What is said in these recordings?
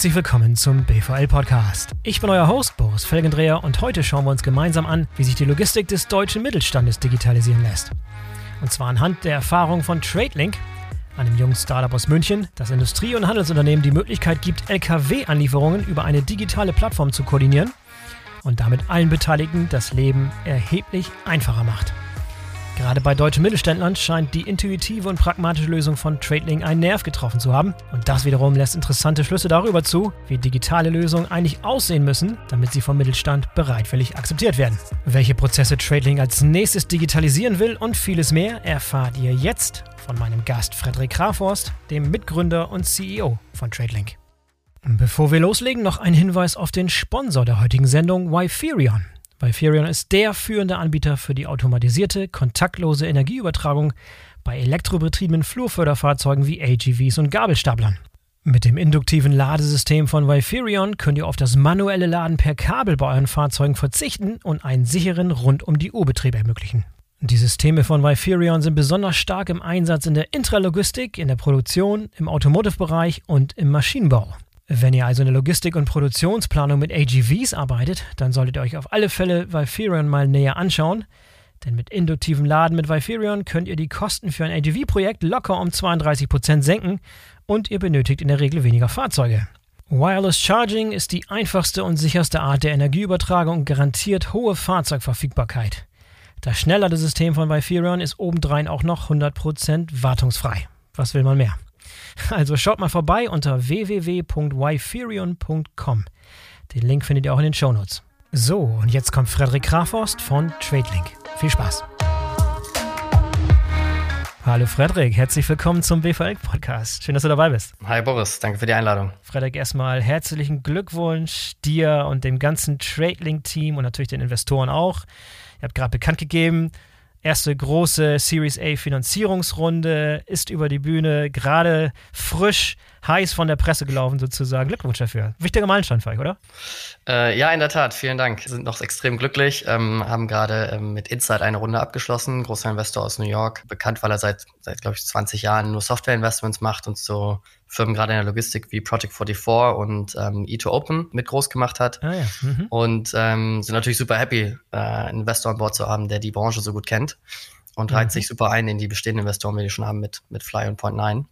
Herzlich willkommen zum BVL Podcast. Ich bin euer Host Boris Felgendreher und heute schauen wir uns gemeinsam an, wie sich die Logistik des deutschen Mittelstandes digitalisieren lässt. Und zwar anhand der Erfahrung von TradeLink, einem jungen Startup aus München, das Industrie- und Handelsunternehmen die Möglichkeit gibt, Lkw-Anlieferungen über eine digitale Plattform zu koordinieren und damit allen Beteiligten das Leben erheblich einfacher macht. Gerade bei deutschen Mittelständlern scheint die intuitive und pragmatische Lösung von TradeLink einen Nerv getroffen zu haben. Und das wiederum lässt interessante Schlüsse darüber zu, wie digitale Lösungen eigentlich aussehen müssen, damit sie vom Mittelstand bereitwillig akzeptiert werden. Welche Prozesse TradeLink als nächstes digitalisieren will und vieles mehr erfahrt ihr jetzt von meinem Gast Frederik Kraforst, dem Mitgründer und CEO von TradeLink. Bevor wir loslegen, noch ein Hinweis auf den Sponsor der heutigen Sendung, Wyferion. Viferion ist der führende Anbieter für die automatisierte, kontaktlose Energieübertragung bei elektrobetriebenen Flurförderfahrzeugen wie AGVs und Gabelstaplern. Mit dem induktiven Ladesystem von Viferion könnt ihr auf das manuelle Laden per Kabel bei euren Fahrzeugen verzichten und einen sicheren rund-um-die-Uhr-Betrieb ermöglichen. Die Systeme von Viferion sind besonders stark im Einsatz in der Intralogistik, in der Produktion, im Automotive-Bereich und im Maschinenbau. Wenn ihr also in der Logistik- und Produktionsplanung mit AGVs arbeitet, dann solltet ihr euch auf alle Fälle Viferion mal näher anschauen. Denn mit induktivem Laden mit Viferion könnt ihr die Kosten für ein AGV-Projekt locker um 32% senken und ihr benötigt in der Regel weniger Fahrzeuge. Wireless Charging ist die einfachste und sicherste Art der Energieübertragung und garantiert hohe Fahrzeugverfügbarkeit. Das Schnellladesystem von Viferion ist obendrein auch noch 100% wartungsfrei. Was will man mehr? Also schaut mal vorbei unter www.wyferion.com. Den Link findet ihr auch in den Shownotes. So, und jetzt kommt Frederik Kraforst von TradeLink. Viel Spaß. Hallo Frederik, herzlich willkommen zum BVL-Podcast. Schön, dass du dabei bist. Hi Boris, danke für die Einladung. Frederik, erstmal herzlichen Glückwunsch dir und dem ganzen TradeLink-Team und natürlich den Investoren auch. Ihr habt gerade bekannt gegeben, erste große Series A Finanzierungsrunde ist über die Bühne, gerade frisch, heiß von der Presse gelaufen sozusagen. Glückwunsch dafür. Wichtiger Meilenstein für euch, oder? Äh, ja, in der Tat. Vielen Dank. Wir sind noch extrem glücklich. Ähm, haben gerade ähm, mit Insight eine Runde abgeschlossen. Großer Investor aus New York. Bekannt, weil er seit, seit glaube ich, 20 Jahren nur Software-Investments macht und so Firmen gerade in der Logistik wie Project 44 und ähm, E2Open mit groß gemacht hat. Ah, ja. mhm. Und ähm, sind natürlich super happy, äh, einen Investor an Bord zu haben, der die Branche so gut kennt und mhm. reiht sich super ein in die bestehenden Investoren, die wir schon haben mit, mit Fly und Point9.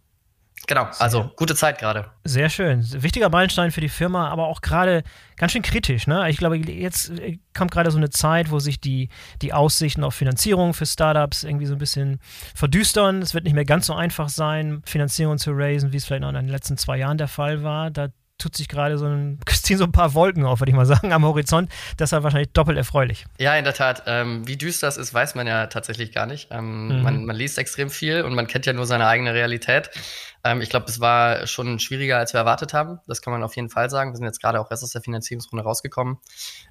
Genau, also gute Zeit gerade. Sehr schön. Wichtiger Meilenstein für die Firma, aber auch gerade ganz schön kritisch. Ne? Ich glaube, jetzt äh, kommt gerade so eine Zeit, wo sich die, die Aussichten auf Finanzierung für Startups irgendwie so ein bisschen verdüstern. Es wird nicht mehr ganz so einfach sein, Finanzierung zu raisen, wie es vielleicht noch in den letzten zwei Jahren der Fall war. Da tut sich gerade so ein, ziehen so ein paar Wolken auf, würde ich mal sagen, am Horizont. Deshalb wahrscheinlich doppelt erfreulich. Ja, in der Tat. Ähm, wie düster es ist, weiß man ja tatsächlich gar nicht. Ähm, mhm. man, man, liest extrem viel und man kennt ja nur seine eigene Realität. Ähm, ich glaube, es war schon schwieriger, als wir erwartet haben. Das kann man auf jeden Fall sagen. Wir sind jetzt gerade auch erst aus der Finanzierungsrunde rausgekommen.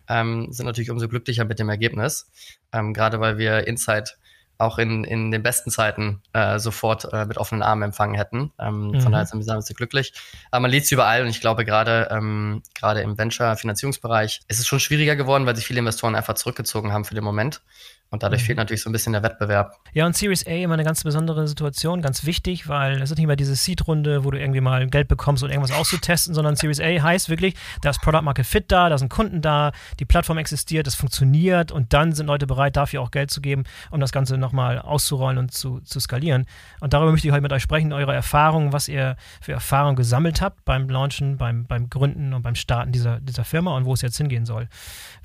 Ähm, sind natürlich umso glücklicher mit dem Ergebnis. Ähm, gerade weil wir Insight auch in, in den besten Zeiten äh, sofort äh, mit offenen Armen empfangen hätten. Ähm, mhm. Von daher sind wir sehr glücklich. Aber man liest es überall und ich glaube gerade ähm, gerade im Venture-Finanzierungsbereich ist es schon schwieriger geworden, weil sich viele Investoren einfach zurückgezogen haben für den Moment. Und dadurch mhm. fehlt natürlich so ein bisschen der Wettbewerb. Ja, und Series A immer eine ganz besondere Situation, ganz wichtig, weil es ist nicht mehr diese Seed-Runde, wo du irgendwie mal Geld bekommst, um irgendwas auszutesten, sondern Series A heißt wirklich, da ist Product Market Fit da, da sind Kunden da, die Plattform existiert, es funktioniert und dann sind Leute bereit, dafür auch Geld zu geben, um das Ganze nochmal auszurollen und zu, zu skalieren. Und darüber möchte ich heute mit euch sprechen, eure Erfahrungen, was ihr für Erfahrungen gesammelt habt beim Launchen, beim, beim Gründen und beim Starten dieser, dieser Firma und wo es jetzt hingehen soll.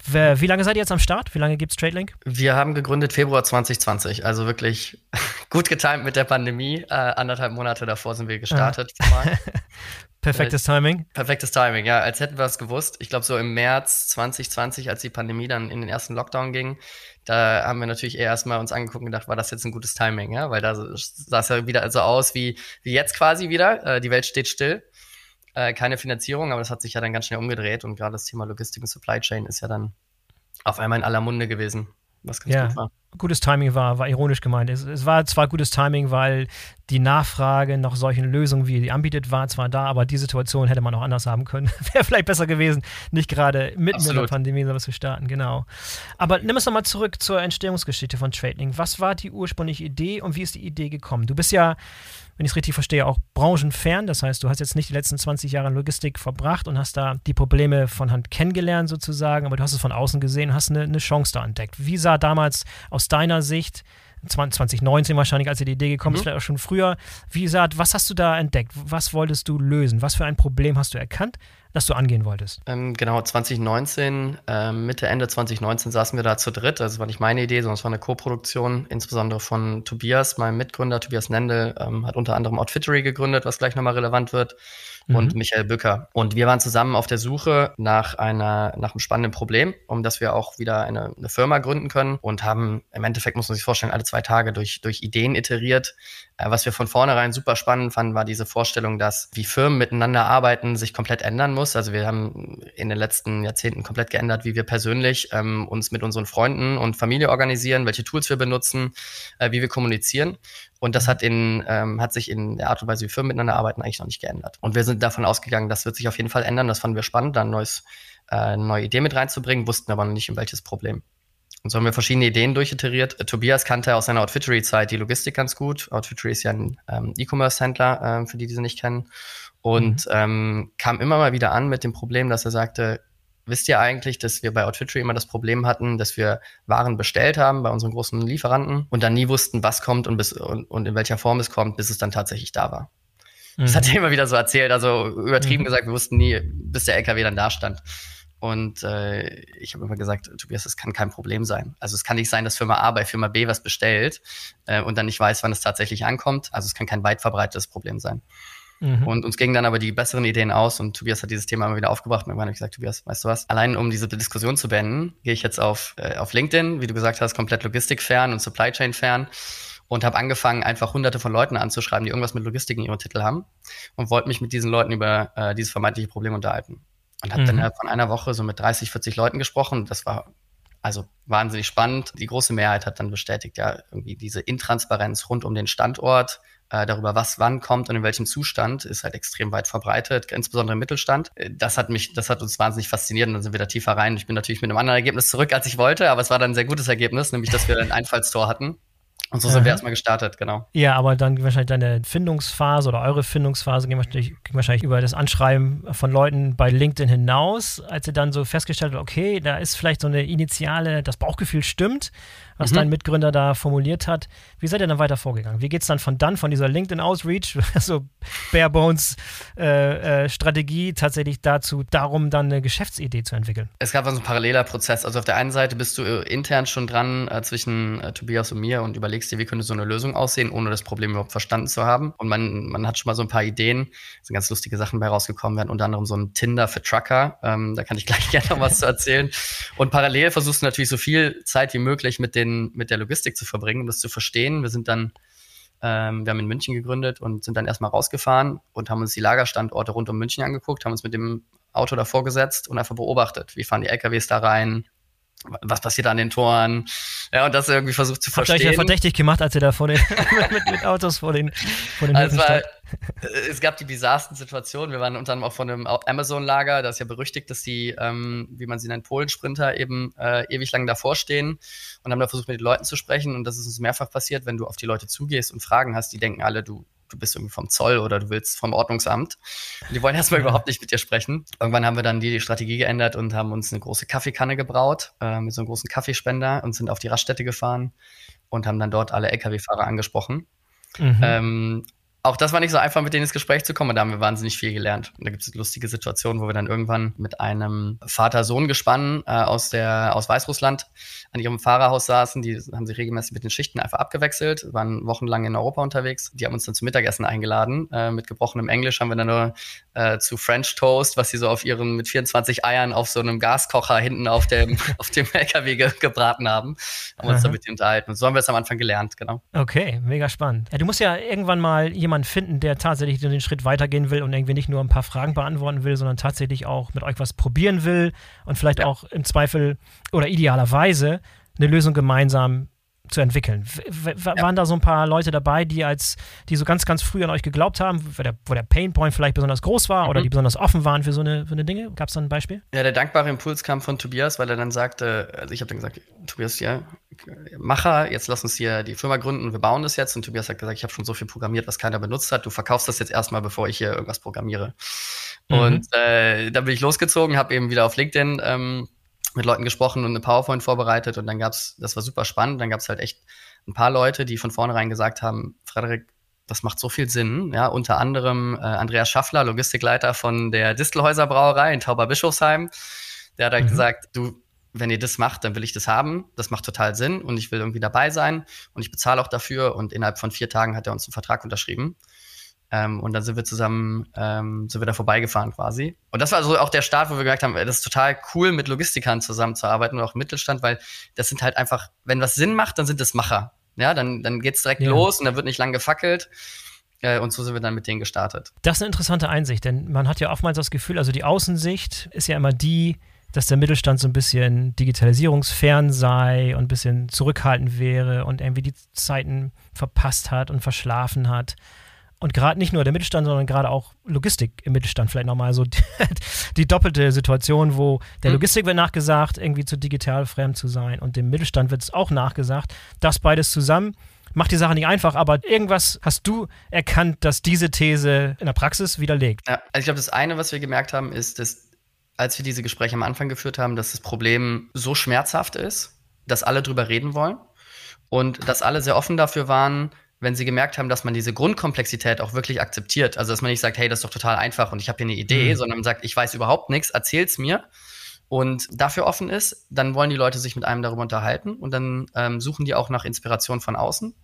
Wie lange seid ihr jetzt am Start? Wie lange gibt es TradeLink? Wir haben gegründet Februar 2020, also wirklich gut getimt mit der Pandemie. Äh, anderthalb Monate davor sind wir gestartet. Ah. Perfektes Timing. Perfektes Timing, ja, als hätten wir es gewusst. Ich glaube, so im März 2020, als die Pandemie dann in den ersten Lockdown ging, da haben wir natürlich eher erstmal uns angeguckt und gedacht, war das jetzt ein gutes Timing, ja? Weil da sah es ja wieder so aus wie, wie jetzt quasi wieder. Äh, die Welt steht still. Äh, keine Finanzierung, aber das hat sich ja dann ganz schnell umgedreht und gerade das Thema Logistik und Supply Chain ist ja dann auf einmal in aller Munde gewesen was ganz ja. gut war. Gutes Timing war, war ironisch gemeint. Es, es, war zwar gutes Timing, weil die Nachfrage nach solchen Lösungen, wie die anbietet, war zwar da, aber die Situation hätte man auch anders haben können. Wäre vielleicht besser gewesen, nicht gerade mitten Absolut. in der Pandemie sowas zu starten, genau. Aber nimm es nochmal zurück zur Entstehungsgeschichte von Trading. Was war die ursprüngliche Idee und wie ist die Idee gekommen? Du bist ja wenn ich es richtig verstehe, auch branchenfern. Das heißt, du hast jetzt nicht die letzten 20 Jahre in Logistik verbracht und hast da die Probleme von Hand kennengelernt sozusagen, aber du hast es von außen gesehen und hast eine, eine Chance da entdeckt. Wie sah damals aus deiner Sicht 2019 wahrscheinlich, als dir die Idee gekommen ist, mhm. vielleicht auch schon früher. Wie gesagt, was hast du da entdeckt? Was wolltest du lösen? Was für ein Problem hast du erkannt? das du angehen wolltest? Ähm, genau, 2019, äh, Mitte, Ende 2019 saßen wir da zu dritt. Also, war nicht meine Idee, sondern es war eine Co-Produktion, insbesondere von Tobias, meinem Mitgründer. Tobias Nendel ähm, hat unter anderem Outfittery gegründet, was gleich nochmal relevant wird mhm. und Michael Bücker. Und wir waren zusammen auf der Suche nach einer, nach einem spannenden Problem, um dass wir auch wieder eine, eine Firma gründen können und haben im Endeffekt, muss man sich vorstellen, alle zwei Tage durch, durch Ideen iteriert. Äh, was wir von vornherein super spannend fanden, war diese Vorstellung, dass wie Firmen miteinander arbeiten, sich komplett ändern muss. Also wir haben in den letzten Jahrzehnten komplett geändert, wie wir persönlich ähm, uns mit unseren Freunden und Familie organisieren, welche Tools wir benutzen, äh, wie wir kommunizieren. Und das hat, in, ähm, hat sich in der Art und Weise, wie Firmen miteinander arbeiten, eigentlich noch nicht geändert. Und wir sind davon ausgegangen, das wird sich auf jeden Fall ändern. Das fanden wir spannend, da ein äh, eine neue Idee mit reinzubringen, wussten aber noch nicht, um welches Problem. Und so haben wir verschiedene Ideen durchiteriert. Äh, Tobias kannte aus seiner Outfittery-Zeit die Logistik ganz gut. Outfittery ist ja ein ähm, E-Commerce-Händler, äh, für die, die sie nicht kennen. Und mhm. ähm, kam immer mal wieder an mit dem Problem, dass er sagte, wisst ihr eigentlich, dass wir bei Outfittery immer das Problem hatten, dass wir Waren bestellt haben bei unseren großen Lieferanten und dann nie wussten, was kommt und, bis, und, und in welcher Form es kommt, bis es dann tatsächlich da war. Mhm. Das hat er immer wieder so erzählt, also übertrieben mhm. gesagt, wir wussten nie, bis der LKW dann da stand. Und äh, ich habe immer gesagt, Tobias, das kann kein Problem sein. Also es kann nicht sein, dass Firma A bei Firma B was bestellt äh, und dann nicht weiß, wann es tatsächlich ankommt. Also es kann kein weit verbreitetes Problem sein. Mhm. Und uns gingen dann aber die besseren Ideen aus und Tobias hat dieses Thema immer wieder aufgebracht. Und irgendwann habe ich gesagt, Tobias, weißt du was? Allein um diese Diskussion zu beenden, gehe ich jetzt auf, äh, auf LinkedIn, wie du gesagt hast, komplett Logistikfern und Supply Chain fern und habe angefangen, einfach hunderte von Leuten anzuschreiben, die irgendwas mit Logistik in ihrem Titel haben und wollte mich mit diesen Leuten über äh, dieses vermeintliche Problem unterhalten. Und habe mhm. dann innerhalb von einer Woche so mit 30, 40 Leuten gesprochen. Das war also wahnsinnig spannend. Die große Mehrheit hat dann bestätigt, ja, irgendwie diese Intransparenz rund um den Standort, äh, darüber, was wann kommt und in welchem Zustand, ist halt extrem weit verbreitet, insbesondere im Mittelstand. Äh, das hat mich, das hat uns wahnsinnig fasziniert und dann sind wir da tiefer rein. Ich bin natürlich mit einem anderen Ergebnis zurück, als ich wollte, aber es war dann ein sehr gutes Ergebnis, nämlich, dass wir ein Einfallstor hatten. Und so sind wir erstmal gestartet, genau. Ja, aber dann wahrscheinlich deine Findungsphase oder eure Findungsphase ging wahrscheinlich, ging wahrscheinlich über das Anschreiben von Leuten bei LinkedIn hinaus, als ihr dann so festgestellt habt, okay, da ist vielleicht so eine initiale, das Bauchgefühl stimmt was mhm. dein Mitgründer da formuliert hat. Wie seid ihr dann weiter vorgegangen? Wie geht es dann von dann, von dieser LinkedIn-Outreach, also Barebones-Strategie, äh, äh, tatsächlich dazu, darum dann eine Geschäftsidee zu entwickeln? Es gab also ein paralleler Prozess. Also auf der einen Seite bist du äh, intern schon dran äh, zwischen äh, Tobias und mir und überlegst dir, wie könnte so eine Lösung aussehen, ohne das Problem überhaupt verstanden zu haben. Und man, man hat schon mal so ein paar Ideen. Sind ganz lustige Sachen bei rausgekommen. Hatten unter anderem so ein Tinder für Trucker. Ähm, da kann ich gleich gerne noch was zu erzählen. Und parallel versuchst du natürlich so viel Zeit wie möglich mit den, mit der Logistik zu verbringen, um das zu verstehen. Wir sind dann, ähm, wir haben in München gegründet und sind dann erstmal rausgefahren und haben uns die Lagerstandorte rund um München angeguckt, haben uns mit dem Auto davor gesetzt und einfach beobachtet, wie fahren die LKWs da rein, was passiert an den Toren? Ja, und das irgendwie versucht zu Habt verstehen. Habt ihr euch ja verdächtig gemacht, als ihr da vor den, mit, mit, Autos vor den, vor den also war, Es gab die bizarrsten Situationen. Wir waren unter anderem auch von einem Amazon-Lager, das ist ja berüchtigt, dass die, ähm, wie man sie nennt, Polen-Sprinter eben äh, ewig lang davor stehen und haben da versucht, mit den Leuten zu sprechen. Und das ist uns mehrfach passiert, wenn du auf die Leute zugehst und Fragen hast, die denken alle, du du bist irgendwie vom Zoll oder du willst vom Ordnungsamt. Und die wollen erstmal überhaupt nicht mit dir sprechen. Irgendwann haben wir dann die Strategie geändert und haben uns eine große Kaffeekanne gebraut äh, mit so einem großen Kaffeespender und sind auf die Raststätte gefahren und haben dann dort alle Lkw-Fahrer angesprochen. Mhm. Ähm, auch das war nicht so einfach, mit denen ins Gespräch zu kommen. Und da haben wir wahnsinnig viel gelernt. Und da gibt es lustige Situationen, wo wir dann irgendwann mit einem Vater-Sohn-Gespann äh, aus, der, aus Weißrussland an ihrem Fahrerhaus saßen. Die haben sich regelmäßig mit den Schichten einfach abgewechselt, waren wochenlang in Europa unterwegs. Die haben uns dann zum Mittagessen eingeladen. Äh, mit gebrochenem Englisch haben wir dann nur äh, zu French Toast, was sie so auf ihren mit 24 Eiern auf so einem Gaskocher hinten auf dem, auf dem LKW ge gebraten haben. Haben uns damit unterhalten. Und so haben wir es am Anfang gelernt, genau. Okay, mega spannend. Ja, du musst ja irgendwann mal jemanden finden, der tatsächlich den Schritt weitergehen will und irgendwie nicht nur ein paar Fragen beantworten will, sondern tatsächlich auch mit euch was probieren will und vielleicht ja. auch im Zweifel oder idealerweise eine Lösung gemeinsam zu entwickeln? W ja. Waren da so ein paar Leute dabei, die als, die so ganz, ganz früh an euch geglaubt haben, wo der, wo der Painpoint vielleicht besonders groß war mhm. oder die besonders offen waren für so eine, für eine Dinge? Gab es da ein Beispiel? Ja, der dankbare Impuls kam von Tobias, weil er dann sagte, also ich habe dann gesagt, Tobias, ja, Macher, jetzt lass uns hier die Firma gründen, wir bauen das jetzt. Und Tobias hat gesagt, ich habe schon so viel programmiert, was keiner benutzt hat. Du verkaufst das jetzt erstmal, bevor ich hier irgendwas programmiere. Mhm. Und äh, dann bin ich losgezogen, habe eben wieder auf LinkedIn ähm, mit Leuten gesprochen und eine PowerPoint vorbereitet und dann gab's, das war super spannend, dann gab's halt echt ein paar Leute, die von vornherein gesagt haben, Frederik, das macht so viel Sinn, ja, unter anderem äh, Andreas Schaffler, Logistikleiter von der Distelhäuser Brauerei in Tauberbischofsheim, der hat halt mhm. gesagt, du, wenn ihr das macht, dann will ich das haben, das macht total Sinn und ich will irgendwie dabei sein und ich bezahle auch dafür und innerhalb von vier Tagen hat er uns einen Vertrag unterschrieben. Ähm, und dann sind wir zusammen, ähm, sind wir da vorbeigefahren quasi. Und das war also auch der Start, wo wir gemerkt haben, das ist total cool, mit Logistikern zusammenzuarbeiten und auch im Mittelstand, weil das sind halt einfach, wenn was Sinn macht, dann sind es Macher. Ja, dann, dann geht's direkt ja. los und da wird nicht lang gefackelt. Äh, und so sind wir dann mit denen gestartet. Das ist eine interessante Einsicht, denn man hat ja oftmals das Gefühl, also die Außensicht ist ja immer die, dass der Mittelstand so ein bisschen digitalisierungsfern sei und ein bisschen zurückhaltend wäre und irgendwie die Zeiten verpasst hat und verschlafen hat. Und gerade nicht nur der Mittelstand, sondern gerade auch Logistik im Mittelstand vielleicht nochmal so die, die, doppelte Situation, wo der mhm. Logistik wird nachgesagt, irgendwie zu digital fremd zu sein und dem Mittelstand wird es auch nachgesagt. Das beides zusammen macht die Sache nicht einfach, aber irgendwas hast du erkannt, dass diese These in der Praxis widerlegt. Ja, also ich glaube, das eine, was wir gemerkt haben, ist, dass als wir diese Gespräche am Anfang geführt haben, dass das Problem so schmerzhaft ist, dass alle drüber reden wollen und dass alle sehr offen dafür waren, wenn sie gemerkt haben, dass man diese Grundkomplexität auch wirklich akzeptiert. Also, dass man nicht sagt, hey, das ist doch total einfach und ich habe hier eine Idee, mhm. sondern man sagt, ich weiß überhaupt nichts, erzähl's mir. Und dafür offen ist, dann wollen die Leute sich mit einem darüber unterhalten und dann ähm, suchen die auch nach Inspiration von außen.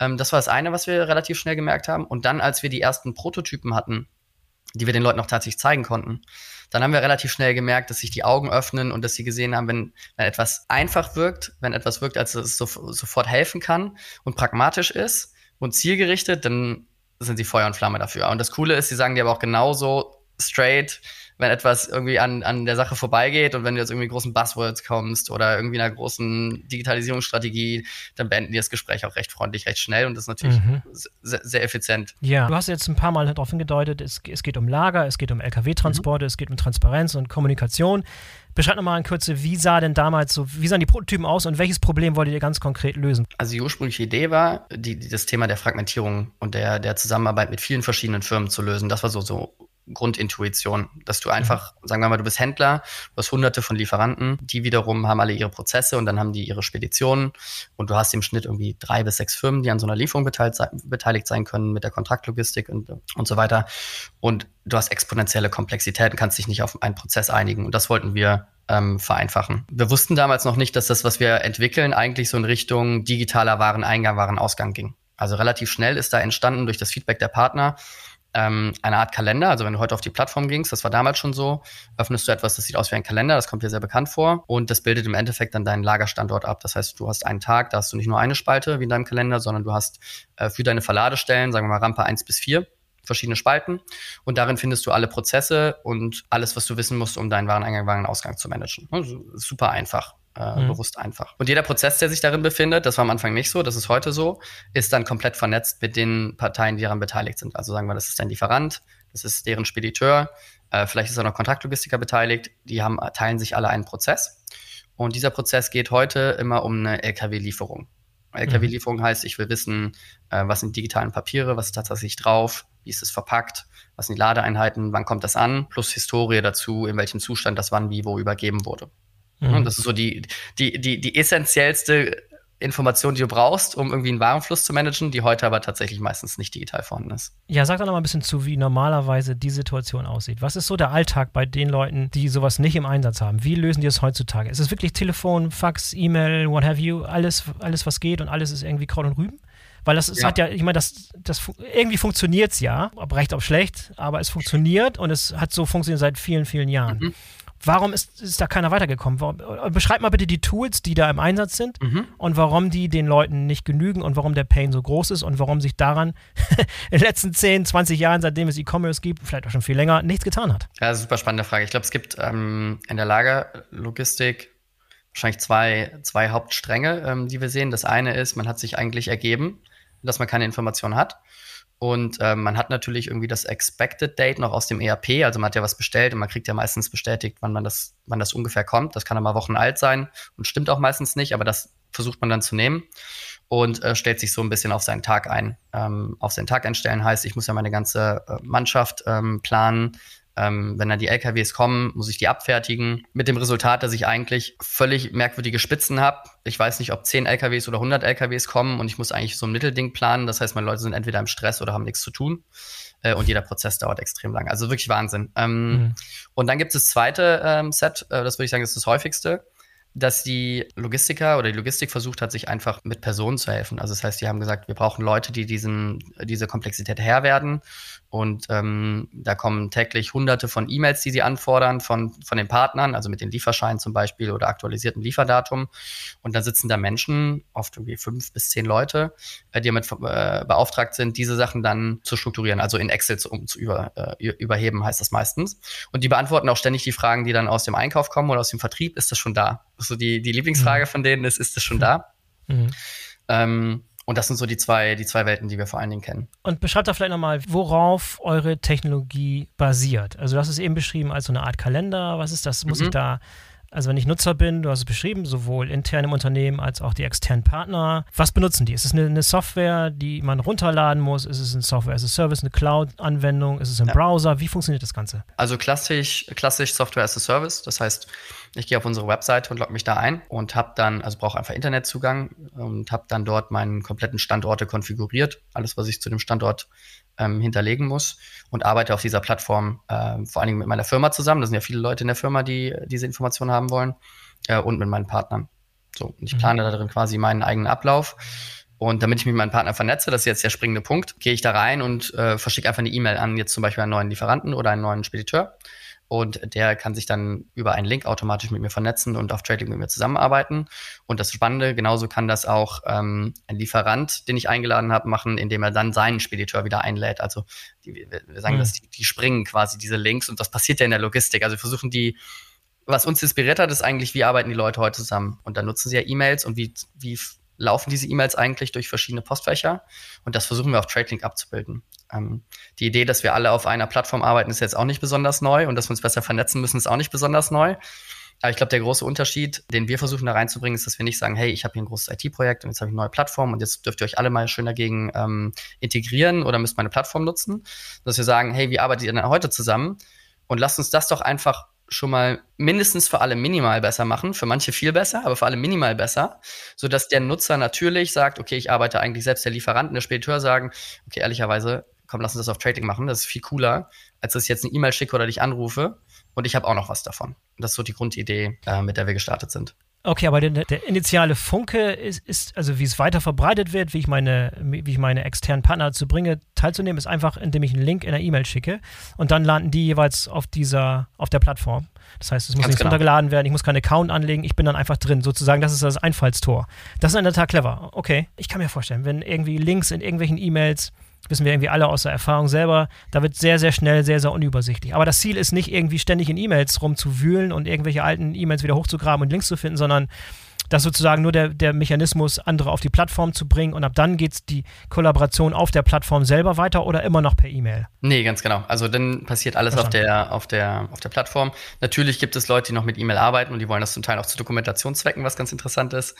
Ähm, das war das eine, was wir relativ schnell gemerkt haben. Und dann, als wir die ersten Prototypen hatten, die wir den Leuten auch tatsächlich zeigen konnten, dann haben wir relativ schnell gemerkt, dass sich die Augen öffnen und dass sie gesehen haben, wenn, wenn etwas einfach wirkt, wenn etwas wirkt, als es so, sofort helfen kann und pragmatisch ist und zielgerichtet, dann sind sie Feuer und Flamme dafür. Und das Coole ist, sie sagen dir aber auch genauso straight, wenn etwas irgendwie an, an der Sache vorbeigeht und wenn du jetzt irgendwie großen Buzzwords kommst oder irgendwie einer großen Digitalisierungsstrategie, dann beenden die das Gespräch auch recht freundlich, recht schnell und das ist natürlich mhm. sehr, sehr, effizient. Ja, du hast jetzt ein paar Mal darauf hingedeutet, es, es geht um Lager, es geht um Lkw-Transporte, mhm. es geht um Transparenz und Kommunikation. Beschreib nochmal in Kürze, wie sah denn damals so, wie sahen die Prototypen aus und welches Problem wolltet ihr ganz konkret lösen? Also die ursprüngliche Idee war, die, die, das Thema der Fragmentierung und der, der Zusammenarbeit mit vielen verschiedenen Firmen zu lösen. Das war so, so Grundintuition, dass du einfach, mhm. sagen wir mal, du bist Händler, du hast hunderte von Lieferanten, die wiederum haben alle ihre Prozesse und dann haben die ihre Speditionen und du hast im Schnitt irgendwie drei bis sechs Firmen, die an so einer Lieferung beteiligt, beteiligt sein können mit der Kontraktlogistik und, und so weiter. Und du hast exponentielle Komplexitäten, kannst dich nicht auf einen Prozess einigen und das wollten wir ähm, vereinfachen. Wir wussten damals noch nicht, dass das, was wir entwickeln, eigentlich so in Richtung digitaler Wareneingang, Warenausgang ging. Also relativ schnell ist da entstanden durch das Feedback der Partner, ähm, eine Art Kalender. Also wenn du heute auf die Plattform gingst, das war damals schon so, öffnest du etwas, das sieht aus wie ein Kalender, das kommt dir sehr bekannt vor und das bildet im Endeffekt dann deinen Lagerstandort ab. Das heißt, du hast einen Tag, da hast du nicht nur eine Spalte wie in deinem Kalender, sondern du hast äh, für deine Verladestellen, sagen wir mal Rampe 1 bis 4, verschiedene Spalten und darin findest du alle Prozesse und alles, was du wissen musst, um deinen Wareneingang, Warenausgang zu managen. Also, super einfach äh, mhm. bewusst einfach. Und jeder Prozess, der sich darin befindet, das war am Anfang nicht so, das ist heute so, ist dann komplett vernetzt mit den Parteien, die daran beteiligt sind. Also sagen wir, das ist dein Lieferant, das ist deren Spediteur, äh, vielleicht ist auch noch Kontraktlogistiker beteiligt, die haben, teilen sich alle einen Prozess. Und dieser Prozess geht heute immer um eine LKW-Lieferung. LKW-Lieferung mhm. heißt, ich will wissen, äh, was sind digitalen Papiere, was ist tatsächlich drauf, wie ist es verpackt, was sind die Ladeeinheiten, wann kommt das an, plus Historie dazu, in welchem Zustand das wann wie wo übergeben wurde. Mhm. Das ist so die, die, die, die essentiellste Information, die du brauchst, um irgendwie einen Warenfluss zu managen, die heute aber tatsächlich meistens nicht digital vorhanden ist. Ja, sag doch noch mal ein bisschen zu, wie normalerweise die Situation aussieht. Was ist so der Alltag bei den Leuten, die sowas nicht im Einsatz haben? Wie lösen die es heutzutage? Ist es wirklich Telefon, Fax, E-Mail, what have you, alles, alles was geht und alles ist irgendwie Kraut und Rüben? Weil das ist, ja. hat ja, ich meine, das, das irgendwie funktioniert es ja, ob recht, ob schlecht, aber es funktioniert und es hat so funktioniert seit vielen, vielen Jahren. Mhm. Warum ist, ist da keiner weitergekommen? Warum, äh, beschreib mal bitte die Tools, die da im Einsatz sind mhm. und warum die den Leuten nicht genügen und warum der Pain so groß ist und warum sich daran in den letzten 10, 20 Jahren, seitdem es E-Commerce gibt, vielleicht auch schon viel länger, nichts getan hat. Ja, super spannende Frage. Ich glaube, es gibt ähm, in der Lagerlogistik wahrscheinlich zwei, zwei Hauptstränge, ähm, die wir sehen. Das eine ist, man hat sich eigentlich ergeben, dass man keine Informationen hat. Und ähm, man hat natürlich irgendwie das Expected Date noch aus dem ERP, also man hat ja was bestellt und man kriegt ja meistens bestätigt, wann man das, wann das ungefähr kommt. Das kann dann mal Wochen alt sein und stimmt auch meistens nicht, aber das versucht man dann zu nehmen und äh, stellt sich so ein bisschen auf seinen Tag ein. Ähm, auf seinen Tag einstellen heißt, ich muss ja meine ganze äh, Mannschaft ähm, planen, ähm, wenn dann die LKWs kommen, muss ich die abfertigen. Mit dem Resultat, dass ich eigentlich völlig merkwürdige Spitzen habe. Ich weiß nicht, ob 10 LKWs oder 100 LKWs kommen und ich muss eigentlich so ein Mittelding planen. Das heißt, meine Leute sind entweder im Stress oder haben nichts zu tun. Äh, und jeder Prozess dauert extrem lang. Also wirklich Wahnsinn. Ähm, mhm. Und dann gibt es das zweite ähm, Set, äh, das würde ich sagen, ist das häufigste dass die Logistiker oder die Logistik versucht hat, sich einfach mit Personen zu helfen. Also das heißt, die haben gesagt, wir brauchen Leute, die diesen, diese Komplexität Herr werden. Und ähm, da kommen täglich hunderte von E-Mails, die sie anfordern von, von den Partnern, also mit den Lieferscheinen zum Beispiel oder aktualisierten Lieferdatum. Und dann sitzen da Menschen, oft irgendwie fünf bis zehn Leute, äh, die damit äh, beauftragt sind, diese Sachen dann zu strukturieren, also in Excel zu, um zu über, äh, überheben, heißt das meistens. Und die beantworten auch ständig die Fragen, die dann aus dem Einkauf kommen oder aus dem Vertrieb. Ist das schon da? So die, die Lieblingsfrage mhm. von denen ist, ist das schon da? Mhm. Ähm, und das sind so die zwei, die zwei Welten, die wir vor allen Dingen kennen. Und beschreibt da vielleicht nochmal, worauf eure Technologie basiert. Also du hast es eben beschrieben als so eine Art Kalender. Was ist das? Muss mhm. ich da also wenn ich Nutzer bin, du hast es beschrieben, sowohl intern im Unternehmen als auch die externen Partner. Was benutzen die? Ist es eine, eine Software, die man runterladen muss? Ist es eine Software as a Service, eine Cloud-Anwendung? Ist es ein ja. Browser? Wie funktioniert das Ganze? Also klassisch, klassisch Software as a Service. Das heißt, ich gehe auf unsere Webseite und logge mich da ein und habe dann, also brauche einfach Internetzugang und habe dann dort meinen kompletten Standorte konfiguriert. Alles, was ich zu dem Standort ähm, hinterlegen muss und arbeite auf dieser Plattform äh, vor allen Dingen mit meiner Firma zusammen. Da sind ja viele Leute in der Firma, die diese Informationen haben wollen äh, und mit meinen Partnern. So, und ich mhm. plane darin quasi meinen eigenen Ablauf. Und damit ich mich mit meinen Partnern vernetze, das ist jetzt der springende Punkt, gehe ich da rein und äh, verschicke einfach eine E-Mail an jetzt zum Beispiel einen neuen Lieferanten oder einen neuen Spediteur und der kann sich dann über einen Link automatisch mit mir vernetzen und auf Trading mit mir zusammenarbeiten. Und das Spannende, genauso kann das auch ähm, ein Lieferant, den ich eingeladen habe, machen, indem er dann seinen Spediteur wieder einlädt. Also die, wir sagen, mhm. dass die, die springen quasi diese Links und das passiert ja in der Logistik. Also wir versuchen die, was uns inspiriert hat, ist eigentlich, wie arbeiten die Leute heute zusammen? Und dann nutzen sie ja E-Mails und wie, wie laufen diese E-Mails eigentlich durch verschiedene Postfächer? Und das versuchen wir auf TradeLink abzubilden. Ähm, die Idee, dass wir alle auf einer Plattform arbeiten, ist jetzt auch nicht besonders neu und dass wir uns besser vernetzen müssen, ist auch nicht besonders neu. Aber ich glaube, der große Unterschied, den wir versuchen da reinzubringen, ist, dass wir nicht sagen, hey, ich habe hier ein großes IT-Projekt und jetzt habe ich eine neue Plattform und jetzt dürft ihr euch alle mal schön dagegen ähm, integrieren oder müsst meine Plattform nutzen. Dass wir sagen, hey, wie arbeitet ihr denn heute zusammen? Und lasst uns das doch einfach schon mal mindestens für alle minimal besser machen, für manche viel besser, aber für alle minimal besser, so dass der Nutzer natürlich sagt, okay, ich arbeite eigentlich selbst der Lieferant, der Spediteur sagen, okay, ehrlicherweise komm, lass uns das auf Trading machen. Das ist viel cooler, als dass ich jetzt eine E-Mail schicke oder dich anrufe und ich habe auch noch was davon. Das ist so die Grundidee, äh, mit der wir gestartet sind. Okay, aber der, der initiale Funke ist, ist, also wie es weiter verbreitet wird, wie ich meine, wie ich meine externen Partner dazu bringe, teilzunehmen, ist einfach, indem ich einen Link in der E-Mail schicke und dann landen die jeweils auf dieser, auf der Plattform. Das heißt, es muss Ganz nicht genau. runtergeladen werden, ich muss keinen Account anlegen, ich bin dann einfach drin, sozusagen, das ist das Einfallstor. Das ist in der Tat clever. Okay, ich kann mir vorstellen, wenn irgendwie Links in irgendwelchen E-Mails wissen wir irgendwie alle aus der Erfahrung selber, da wird sehr, sehr schnell, sehr, sehr unübersichtlich. Aber das Ziel ist nicht irgendwie ständig in E-Mails rumzuwühlen und irgendwelche alten E-Mails wieder hochzugraben und Links zu finden, sondern das sozusagen nur der, der Mechanismus, andere auf die Plattform zu bringen und ab dann geht die Kollaboration auf der Plattform selber weiter oder immer noch per E-Mail? Nee, ganz genau. Also dann passiert alles auf der, auf, der, auf der Plattform. Natürlich gibt es Leute, die noch mit E-Mail arbeiten und die wollen das zum Teil auch zu Dokumentationszwecken, was ganz interessant ist.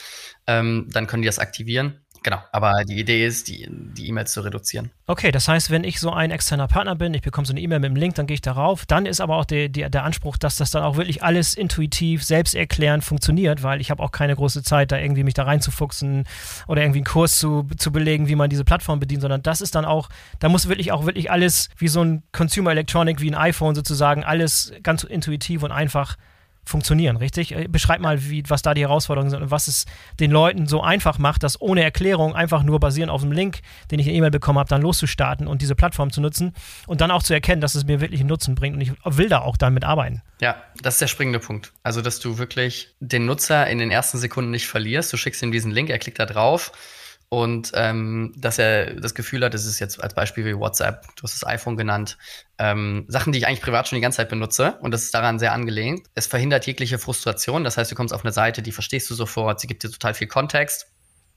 Ähm, dann können die das aktivieren. Genau, aber die Idee ist, die, E-Mails zu reduzieren. Okay, das heißt, wenn ich so ein externer Partner bin, ich bekomme so eine E-Mail mit dem Link, dann gehe ich darauf. Dann ist aber auch der, der, der Anspruch, dass das dann auch wirklich alles intuitiv, selbsterklärend funktioniert, weil ich habe auch keine große Zeit, da irgendwie mich da reinzufuchsen oder irgendwie einen Kurs zu, zu belegen, wie man diese Plattform bedient, sondern das ist dann auch, da muss wirklich auch wirklich alles wie so ein Consumer Electronic, wie ein iPhone sozusagen, alles ganz intuitiv und einfach funktionieren, richtig? Äh, beschreib mal, wie, was da die Herausforderungen sind und was es den Leuten so einfach macht, das ohne Erklärung einfach nur basierend auf dem Link, den ich in E-Mail bekommen habe, dann loszustarten und diese Plattform zu nutzen und dann auch zu erkennen, dass es mir wirklich einen Nutzen bringt und ich will da auch dann mit arbeiten. Ja, das ist der springende Punkt. Also, dass du wirklich den Nutzer in den ersten Sekunden nicht verlierst. Du schickst ihm diesen Link, er klickt da drauf und ähm, dass er das Gefühl hat, das ist jetzt als Beispiel wie WhatsApp, du hast das iPhone genannt, ähm, Sachen, die ich eigentlich privat schon die ganze Zeit benutze und das ist daran sehr angelehnt. Es verhindert jegliche Frustration, das heißt, du kommst auf eine Seite, die verstehst du sofort, sie gibt dir total viel Kontext.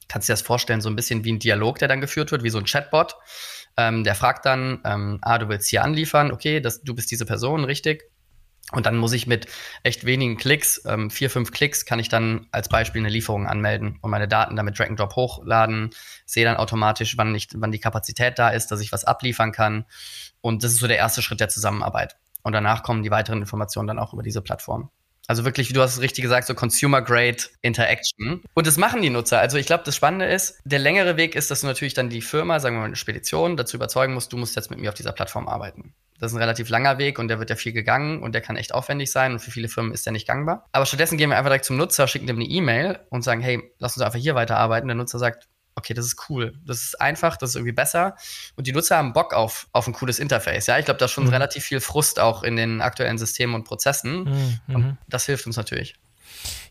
Kannst dir das vorstellen, so ein bisschen wie ein Dialog, der dann geführt wird, wie so ein Chatbot. Ähm, der fragt dann, ähm, ah, du willst hier anliefern, okay, das, du bist diese Person, richtig? Und dann muss ich mit echt wenigen Klicks, ähm, vier, fünf Klicks, kann ich dann als Beispiel eine Lieferung anmelden und meine Daten damit Drag and Drop hochladen, sehe dann automatisch, wann, ich, wann die Kapazität da ist, dass ich was abliefern kann. Und das ist so der erste Schritt der Zusammenarbeit. Und danach kommen die weiteren Informationen dann auch über diese Plattform. Also wirklich, wie du hast es richtig gesagt, so Consumer-Grade Interaction. Und das machen die Nutzer. Also ich glaube, das Spannende ist, der längere Weg ist, dass du natürlich dann die Firma, sagen wir mal eine Spedition, dazu überzeugen musst, du musst jetzt mit mir auf dieser Plattform arbeiten. Das ist ein relativ langer Weg und der wird ja viel gegangen und der kann echt aufwendig sein und für viele Firmen ist der nicht gangbar. Aber stattdessen gehen wir einfach direkt zum Nutzer, schicken dem eine E-Mail und sagen, hey, lass uns einfach hier weiterarbeiten. Der Nutzer sagt, okay, das ist cool, das ist einfach, das ist irgendwie besser. Und die Nutzer haben Bock auf, auf ein cooles Interface. Ja, ich glaube, da ist schon mhm. relativ viel Frust auch in den aktuellen Systemen und Prozessen. Mhm. Und das hilft uns natürlich.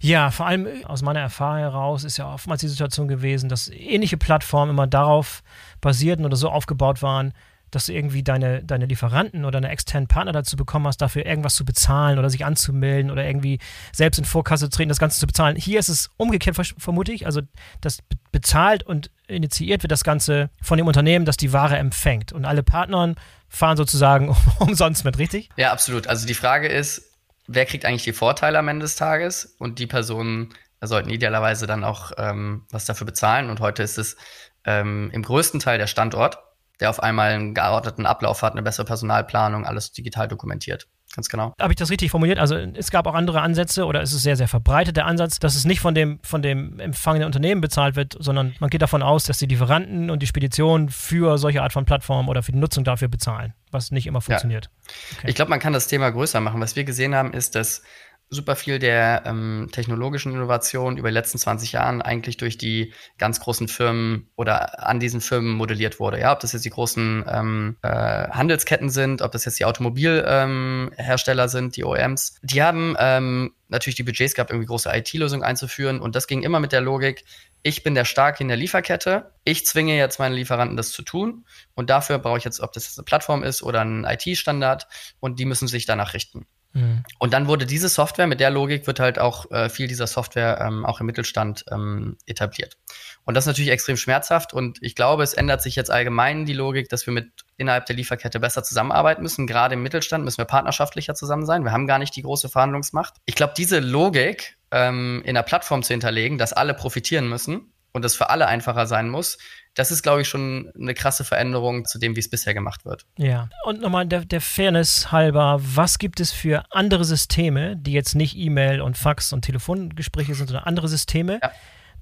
Ja, vor allem aus meiner Erfahrung heraus ist ja oftmals die Situation gewesen, dass ähnliche Plattformen immer darauf basierten oder so aufgebaut waren, dass du irgendwie deine, deine Lieferanten oder deine externen Partner dazu bekommen hast, dafür irgendwas zu bezahlen oder sich anzumelden oder irgendwie selbst in Vorkasse zu treten, das Ganze zu bezahlen. Hier ist es umgekehrt, vermute ich. Also, das bezahlt und initiiert wird das Ganze von dem Unternehmen, das die Ware empfängt. Und alle Partner fahren sozusagen umsonst mit, richtig? Ja, absolut. Also die Frage ist, wer kriegt eigentlich die Vorteile am Ende des Tages? Und die Personen sollten idealerweise dann auch ähm, was dafür bezahlen. Und heute ist es ähm, im größten Teil der Standort der auf einmal einen geordneten Ablauf hat, eine bessere Personalplanung, alles digital dokumentiert. Ganz genau. Habe ich das richtig formuliert? Also es gab auch andere Ansätze oder ist es sehr, sehr verbreitet, der Ansatz, dass es nicht von dem, von dem empfangenen Unternehmen bezahlt wird, sondern man geht davon aus, dass die Lieferanten und die Speditionen für solche Art von Plattformen oder für die Nutzung dafür bezahlen, was nicht immer funktioniert. Ja. Okay. Ich glaube, man kann das Thema größer machen. Was wir gesehen haben, ist, dass super viel der ähm, technologischen Innovation über die letzten 20 Jahren eigentlich durch die ganz großen Firmen oder an diesen Firmen modelliert wurde. Ja, ob das jetzt die großen ähm, äh, Handelsketten sind, ob das jetzt die Automobilhersteller ähm, sind, die OEMs. Die haben ähm, natürlich die Budgets gehabt, irgendwie große IT-Lösungen einzuführen und das ging immer mit der Logik, ich bin der Starke in der Lieferkette, ich zwinge jetzt meine Lieferanten, das zu tun und dafür brauche ich jetzt, ob das jetzt eine Plattform ist oder ein IT-Standard und die müssen sich danach richten. Mhm. Und dann wurde diese Software, mit der Logik wird halt auch äh, viel dieser Software ähm, auch im Mittelstand ähm, etabliert. Und das ist natürlich extrem schmerzhaft und ich glaube, es ändert sich jetzt allgemein die Logik, dass wir mit innerhalb der Lieferkette besser zusammenarbeiten müssen. Gerade im Mittelstand müssen wir partnerschaftlicher zusammen sein. Wir haben gar nicht die große Verhandlungsmacht. Ich glaube, diese Logik ähm, in der Plattform zu hinterlegen, dass alle profitieren müssen und es für alle einfacher sein muss, das ist, glaube ich, schon eine krasse Veränderung zu dem, wie es bisher gemacht wird. Ja, und nochmal der, der Fairness halber, was gibt es für andere Systeme, die jetzt nicht E-Mail und Fax und Telefongespräche sind, sondern andere Systeme, ja.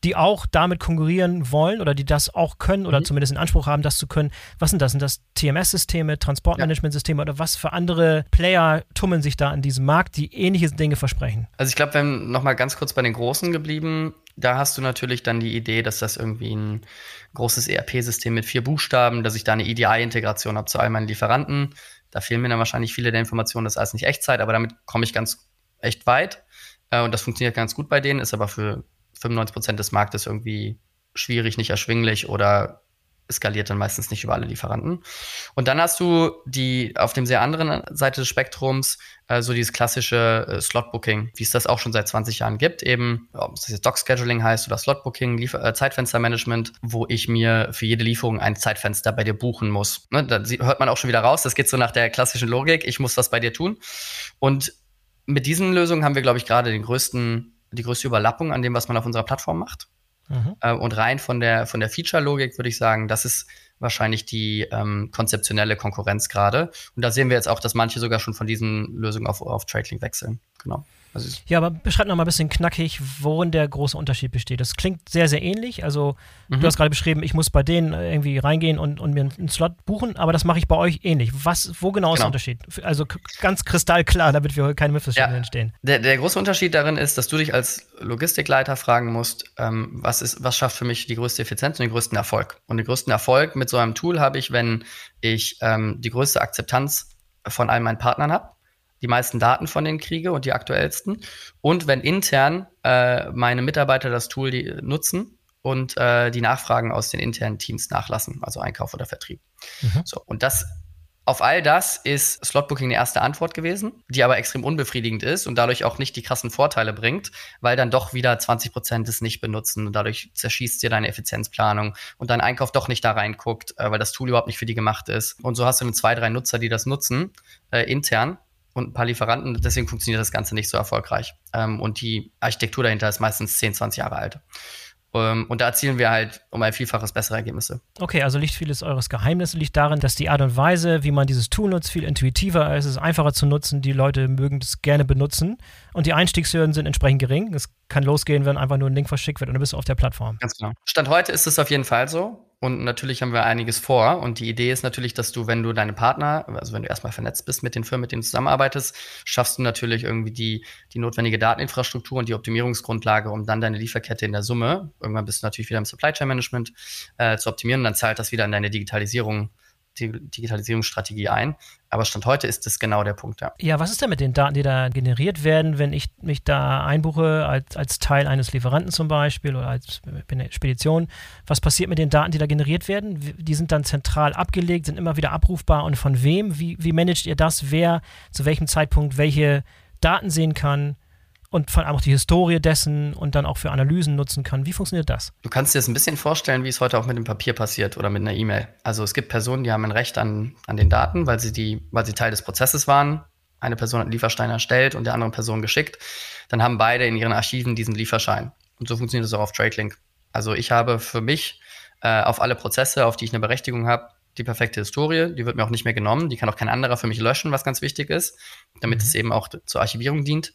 die auch damit konkurrieren wollen oder die das auch können oder mhm. zumindest in Anspruch haben, das zu können? Was sind das? Sind das TMS-Systeme, Transportmanagement-Systeme ja. oder was für andere Player tummeln sich da in diesem Markt, die ähnliche Dinge versprechen? Also ich glaube, wenn nochmal ganz kurz bei den Großen geblieben, da hast du natürlich dann die Idee, dass das irgendwie ein großes ERP-System mit vier Buchstaben, dass ich da eine EDI-Integration habe zu all meinen Lieferanten. Da fehlen mir dann wahrscheinlich viele der Informationen, das ist alles nicht Echtzeit, aber damit komme ich ganz echt weit. Äh, und das funktioniert ganz gut bei denen, ist aber für 95 Prozent des Marktes irgendwie schwierig, nicht erschwinglich oder skaliert dann meistens nicht über alle Lieferanten. Und dann hast du die auf dem sehr anderen Seite des Spektrums äh, so dieses klassische äh, Slot-Booking, wie es das auch schon seit 20 Jahren gibt, eben, ob es jetzt Doc-Scheduling heißt oder Slot-Booking, äh, Zeitfenstermanagement, wo ich mir für jede Lieferung ein Zeitfenster bei dir buchen muss. Ne, da hört man auch schon wieder raus, das geht so nach der klassischen Logik, ich muss was bei dir tun. Und mit diesen Lösungen haben wir, glaube ich, gerade den größten, die größte Überlappung an dem, was man auf unserer Plattform macht. Mhm. Äh, und rein von der, von der Feature-Logik würde ich sagen, das ist wahrscheinlich die ähm, konzeptionelle Konkurrenz gerade. Und da sehen wir jetzt auch, dass manche sogar schon von diesen Lösungen auf, auf TradeLink wechseln. Genau. Also ja, aber beschreib noch mal ein bisschen knackig, worin der große Unterschied besteht. Das klingt sehr, sehr ähnlich. Also, mhm. du hast gerade beschrieben, ich muss bei denen irgendwie reingehen und, und mir einen Slot buchen, aber das mache ich bei euch ähnlich. Was, wo genau, genau. ist der Unterschied? Also ganz kristallklar, damit wir keine Missverständnisse ja. entstehen. Der, der große Unterschied darin ist, dass du dich als Logistikleiter fragen musst, ähm, was, ist, was schafft für mich die größte Effizienz und den größten Erfolg? Und den größten Erfolg mit so einem Tool habe ich, wenn ich ähm, die größte Akzeptanz von all meinen Partnern habe die meisten Daten von denen kriege und die aktuellsten. Und wenn intern äh, meine Mitarbeiter das Tool die, nutzen und äh, die Nachfragen aus den internen Teams nachlassen, also Einkauf oder Vertrieb. Mhm. So, und das auf all das ist Slotbooking eine erste Antwort gewesen, die aber extrem unbefriedigend ist und dadurch auch nicht die krassen Vorteile bringt, weil dann doch wieder 20 Prozent es nicht benutzen und dadurch zerschießt dir deine Effizienzplanung und dein Einkauf doch nicht da reinguckt, äh, weil das Tool überhaupt nicht für die gemacht ist. Und so hast du dann zwei, drei Nutzer, die das nutzen, äh, intern und ein paar Lieferanten. Deswegen funktioniert das Ganze nicht so erfolgreich. Ähm, und die Architektur dahinter ist meistens 10, 20 Jahre alt. Ähm, und da erzielen wir halt um ein Vielfaches bessere Ergebnisse. Okay, also liegt vieles eures Geheimnis liegt darin, dass die Art und Weise, wie man dieses Tool nutzt, viel intuitiver ist, es ist einfacher zu nutzen, die Leute mögen es gerne benutzen und die Einstiegshürden sind entsprechend gering. Es kann losgehen, wenn einfach nur ein Link verschickt wird und du bist auf der Plattform. Ganz genau. Stand heute ist es auf jeden Fall so. Und natürlich haben wir einiges vor. Und die Idee ist natürlich, dass du, wenn du deine Partner, also wenn du erstmal vernetzt bist mit den Firmen, mit denen du zusammenarbeitest, schaffst du natürlich irgendwie die, die notwendige Dateninfrastruktur und die Optimierungsgrundlage, um dann deine Lieferkette in der Summe, irgendwann bist du natürlich wieder im Supply Chain Management, äh, zu optimieren. Und dann zahlt das wieder in deine Digitalisierung Digitalisierungsstrategie ein. Aber Stand heute ist das genau der Punkt, ja. Ja, was ist denn mit den Daten, die da generiert werden, wenn ich mich da einbuche als, als Teil eines Lieferanten zum Beispiel oder als Spedition? Was passiert mit den Daten, die da generiert werden? Die sind dann zentral abgelegt, sind immer wieder abrufbar und von wem? Wie, wie managt ihr das? Wer zu welchem Zeitpunkt welche Daten sehen kann? Und vor allem auch die Historie dessen und dann auch für Analysen nutzen kann. Wie funktioniert das? Du kannst dir das ein bisschen vorstellen, wie es heute auch mit dem Papier passiert oder mit einer E-Mail. Also es gibt Personen, die haben ein Recht an, an den Daten, weil sie, die, weil sie Teil des Prozesses waren. Eine Person hat einen Lieferschein erstellt und der anderen Person geschickt. Dann haben beide in ihren Archiven diesen Lieferschein. Und so funktioniert es auch auf TradeLink. Also ich habe für mich äh, auf alle Prozesse, auf die ich eine Berechtigung habe, die perfekte Historie. Die wird mir auch nicht mehr genommen. Die kann auch kein anderer für mich löschen, was ganz wichtig ist, damit mhm. es eben auch zur Archivierung dient.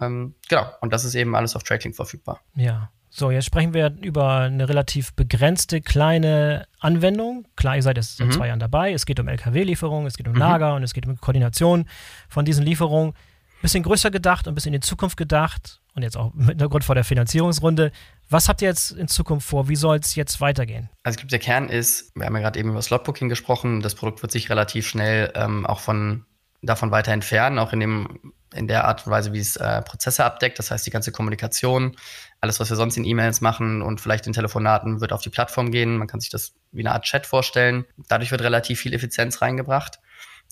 Ähm, genau, und das ist eben alles auf TradeLink verfügbar. Ja. So, jetzt sprechen wir über eine relativ begrenzte kleine Anwendung. Klar, ihr seid jetzt seit mhm. zwei Jahren dabei. Es geht um LKW-Lieferungen, es geht um mhm. Lager und es geht um Koordination von diesen Lieferungen. Bisschen größer gedacht und ein bisschen in die Zukunft gedacht und jetzt auch mit Grund vor der Finanzierungsrunde. Was habt ihr jetzt in Zukunft vor? Wie soll es jetzt weitergehen? Also ich glaube, der Kern ist, wir haben ja gerade eben über Slotbooking gesprochen, das Produkt wird sich relativ schnell ähm, auch von davon weiter entfernen, auch in dem in der Art und Weise, wie es äh, Prozesse abdeckt. Das heißt, die ganze Kommunikation, alles, was wir sonst in E-Mails machen und vielleicht in Telefonaten, wird auf die Plattform gehen. Man kann sich das wie eine Art Chat vorstellen. Dadurch wird relativ viel Effizienz reingebracht.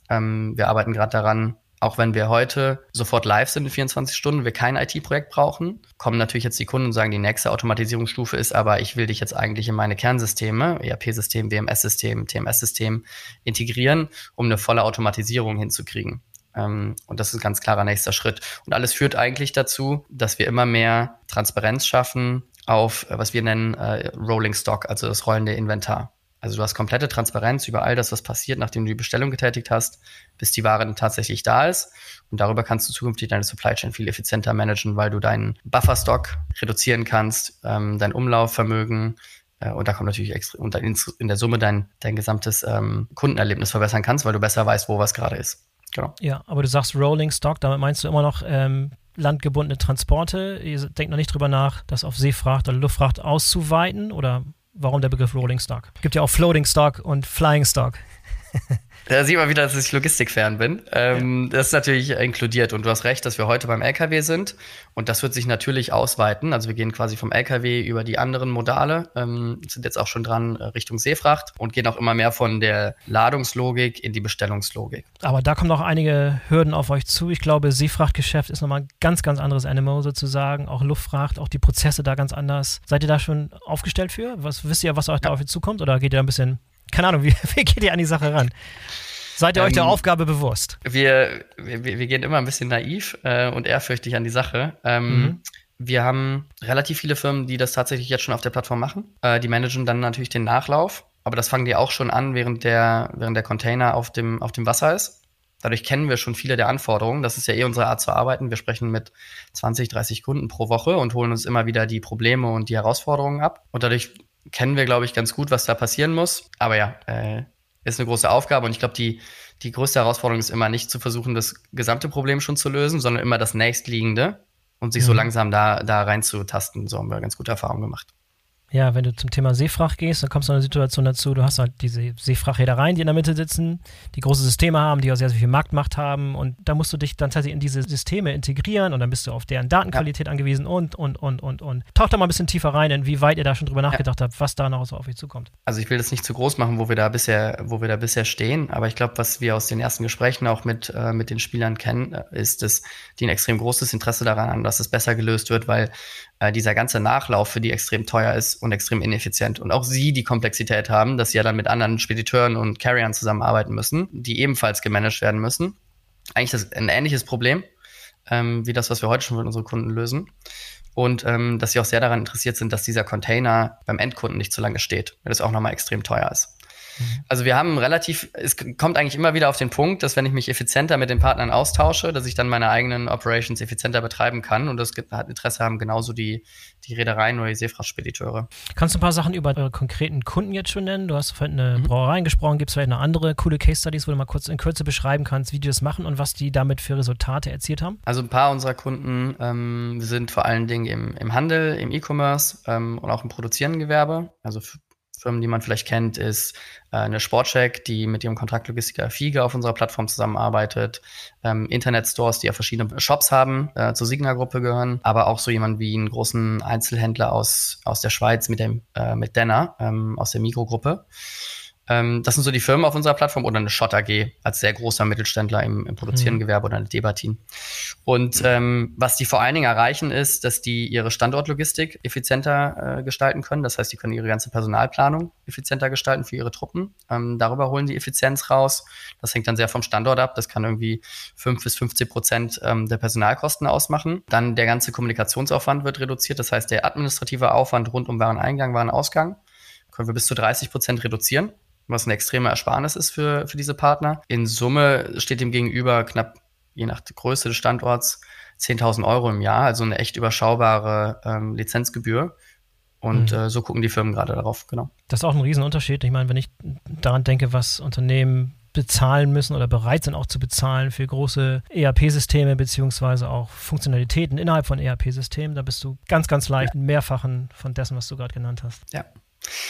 Ähm, wir arbeiten gerade daran, auch wenn wir heute sofort live sind in 24 Stunden, wir kein IT-Projekt brauchen, kommen natürlich jetzt die Kunden und sagen, die nächste Automatisierungsstufe ist aber, ich will dich jetzt eigentlich in meine Kernsysteme, ERP-System, WMS-System, TMS-System integrieren, um eine volle Automatisierung hinzukriegen. Ähm, und das ist ein ganz klarer nächster Schritt. Und alles führt eigentlich dazu, dass wir immer mehr Transparenz schaffen auf, äh, was wir nennen, äh, Rolling Stock, also das rollende Inventar. Also du hast komplette Transparenz über all das, was passiert, nachdem du die Bestellung getätigt hast, bis die Ware dann tatsächlich da ist. Und darüber kannst du zukünftig deine Supply Chain viel effizienter managen, weil du deinen Bufferstock reduzieren kannst, ähm, dein Umlaufvermögen, äh, und da kommt natürlich extra, und in, in der Summe dein, dein gesamtes ähm, Kundenerlebnis verbessern kannst, weil du besser weißt, wo was gerade ist. Genau. Ja, aber du sagst Rolling Stock, damit meinst du immer noch ähm, landgebundene Transporte. Ihr denkt noch nicht drüber nach, das auf Seefracht oder Luftfracht auszuweiten oder warum der Begriff Rolling Stock? Es gibt ja auch Floating Stock und Flying Stock. Da sieht man wieder, dass ich Logistikfan bin. Ähm, ja. Das ist natürlich inkludiert. Und du hast recht, dass wir heute beim LKW sind. Und das wird sich natürlich ausweiten. Also wir gehen quasi vom LKW über die anderen Modale, ähm, sind jetzt auch schon dran äh, Richtung Seefracht und gehen auch immer mehr von der Ladungslogik in die Bestellungslogik. Aber da kommen noch einige Hürden auf euch zu. Ich glaube, Seefrachtgeschäft ist nochmal ein ganz, ganz anderes Animal sozusagen. Auch Luftfracht, auch die Prozesse da ganz anders. Seid ihr da schon aufgestellt für? Was wisst ihr, was euch ja. da auf euch zukommt? Oder geht ihr da ein bisschen keine Ahnung, wie, wie geht ihr an die Sache ran? Seid ihr ähm, euch der ähm, Aufgabe bewusst? Wir, wir, wir, gehen immer ein bisschen naiv äh, und ehrfürchtig an die Sache. Ähm, mhm. Wir haben relativ viele Firmen, die das tatsächlich jetzt schon auf der Plattform machen. Äh, die managen dann natürlich den Nachlauf, aber das fangen die auch schon an, während der, während der Container auf dem, auf dem Wasser ist. Dadurch kennen wir schon viele der Anforderungen. Das ist ja eh unsere Art zu arbeiten. Wir sprechen mit 20, 30 Kunden pro Woche und holen uns immer wieder die Probleme und die Herausforderungen ab. Und dadurch kennen wir, glaube ich, ganz gut, was da passieren muss. Aber ja, äh, ist eine große Aufgabe und ich glaube, die, die größte Herausforderung ist immer nicht zu versuchen, das gesamte Problem schon zu lösen, sondern immer das nächstliegende und sich mhm. so langsam da, da reinzutasten. So haben wir ganz gute Erfahrungen gemacht. Ja, wenn du zum Thema Seefracht gehst, dann kommst du in eine Situation dazu, du hast halt diese Seefrachtreedereien, die in der Mitte sitzen, die große Systeme haben, die auch sehr, sehr viel Marktmacht haben und da musst du dich dann tatsächlich in diese Systeme integrieren und dann bist du auf deren Datenqualität ja. angewiesen und, und, und, und, und. Taucht da mal ein bisschen tiefer rein, inwieweit ihr da schon drüber nachgedacht ja. habt, was da noch so auf euch zukommt. Also ich will das nicht zu groß machen, wo wir da bisher, wo wir da bisher stehen, aber ich glaube, was wir aus den ersten Gesprächen auch mit, äh, mit den Spielern kennen, äh, ist, dass die ein extrem großes Interesse daran haben, dass es besser gelöst wird, weil äh, dieser ganze Nachlauf für die extrem teuer ist und extrem ineffizient. Und auch sie die Komplexität haben, dass sie ja dann mit anderen Spediteuren und Carriern zusammenarbeiten müssen, die ebenfalls gemanagt werden müssen. Eigentlich das ein ähnliches Problem, ähm, wie das, was wir heute schon mit unseren Kunden lösen. Und ähm, dass sie auch sehr daran interessiert sind, dass dieser Container beim Endkunden nicht zu lange steht, weil das auch nochmal extrem teuer ist. Mhm. Also wir haben relativ, es kommt eigentlich immer wieder auf den Punkt, dass wenn ich mich effizienter mit den Partnern austausche, dass ich dann meine eigenen Operations effizienter betreiben kann und das hat Interesse haben genauso die, die Reedereien oder die Seefrachtspediteure. Kannst du ein paar Sachen über eure konkreten Kunden jetzt schon nennen? Du hast vorhin eine mhm. Brauerei gesprochen, gibt es vielleicht noch andere coole Case Studies, wo du mal kurz in Kürze beschreiben kannst, wie die das machen und was die damit für Resultate erzielt haben? Also ein paar unserer Kunden ähm, sind vor allen Dingen im, im Handel, im E-Commerce ähm, und auch im produzierenden Gewerbe, also Firmen, die man vielleicht kennt, ist äh, eine Sportcheck, die mit ihrem Kontraktlogistiker Fiege auf unserer Plattform zusammenarbeitet, ähm, Internetstores, die ja verschiedene Shops haben, äh, zur Signa-Gruppe gehören, aber auch so jemand wie einen großen Einzelhändler aus, aus der Schweiz mit dem äh, mit Denner ähm, aus der Mikrogruppe. Ähm, das sind so die Firmen auf unserer Plattform oder eine Schott AG als sehr großer Mittelständler im, im produzierenden mhm. Gewerbe oder eine Debatin. Und ähm, was die vor allen Dingen erreichen, ist, dass die ihre Standortlogistik effizienter äh, gestalten können. Das heißt, die können ihre ganze Personalplanung effizienter gestalten für ihre Truppen. Ähm, darüber holen die Effizienz raus. Das hängt dann sehr vom Standort ab. Das kann irgendwie fünf bis 15 Prozent ähm, der Personalkosten ausmachen. Dann der ganze Kommunikationsaufwand wird reduziert. Das heißt, der administrative Aufwand rund um Wareneingang, Warenausgang können wir bis zu 30 Prozent reduzieren was eine extreme Ersparnis ist für, für diese Partner. In Summe steht dem gegenüber knapp, je nach Größe des Standorts, 10.000 Euro im Jahr, also eine echt überschaubare ähm, Lizenzgebühr. Und mhm. äh, so gucken die Firmen gerade darauf, genau. Das ist auch ein Riesenunterschied. Ich meine, wenn ich daran denke, was Unternehmen bezahlen müssen oder bereit sind auch zu bezahlen für große ERP-Systeme beziehungsweise auch Funktionalitäten innerhalb von ERP-Systemen, da bist du ganz, ganz leicht ja. Mehrfachen von dessen, was du gerade genannt hast. Ja,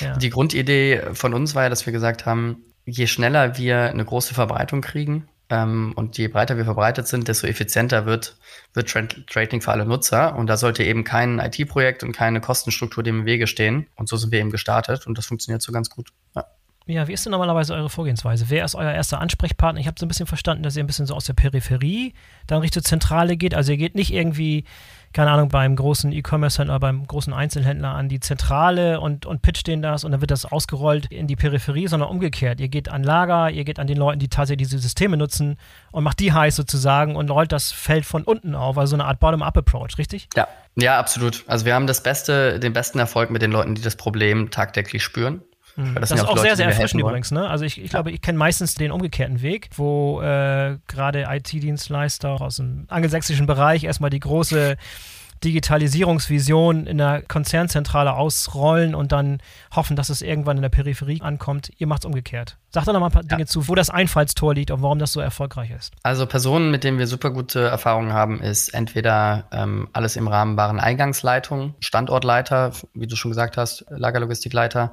ja. Die Grundidee von uns war ja, dass wir gesagt haben, je schneller wir eine große Verbreitung kriegen ähm, und je breiter wir verbreitet sind, desto effizienter wird, wird Trading für alle Nutzer. Und da sollte eben kein IT-Projekt und keine Kostenstruktur dem im Wege stehen. Und so sind wir eben gestartet und das funktioniert so ganz gut. Ja. Ja, wie ist denn normalerweise eure Vorgehensweise? Wer ist euer erster Ansprechpartner? Ich habe so ein bisschen verstanden, dass ihr ein bisschen so aus der Peripherie dann Richtung Zentrale geht. Also ihr geht nicht irgendwie keine Ahnung, beim großen E-Commerce-Händler, beim großen Einzelhändler an die Zentrale und, und pitcht denen das und dann wird das ausgerollt in die Peripherie, sondern umgekehrt. Ihr geht an Lager, ihr geht an den Leuten, die tatsächlich diese Systeme nutzen und macht die heiß sozusagen und rollt das Feld von unten auf, also so eine Art Bottom-up-Approach, richtig? Ja. Ja, absolut. Also wir haben das beste, den besten Erfolg mit den Leuten, die das Problem tagtäglich spüren. Mhm. Das, das ist auch Leute, sehr, sehr erfrischend übrigens. Ne? Also ich, ich glaube, ich kenne meistens den umgekehrten Weg, wo äh, gerade IT-Dienstleister aus dem angelsächsischen Bereich erstmal die große Digitalisierungsvision in der Konzernzentrale ausrollen und dann hoffen, dass es irgendwann in der Peripherie ankommt. Ihr macht es umgekehrt. Sag doch noch mal ein paar ja. Dinge zu, wo das Einfallstor liegt und warum das so erfolgreich ist. Also Personen, mit denen wir super gute Erfahrungen haben, ist entweder ähm, alles im Rahmen Wareneingangsleitung, Standortleiter, wie du schon gesagt hast, Lagerlogistikleiter.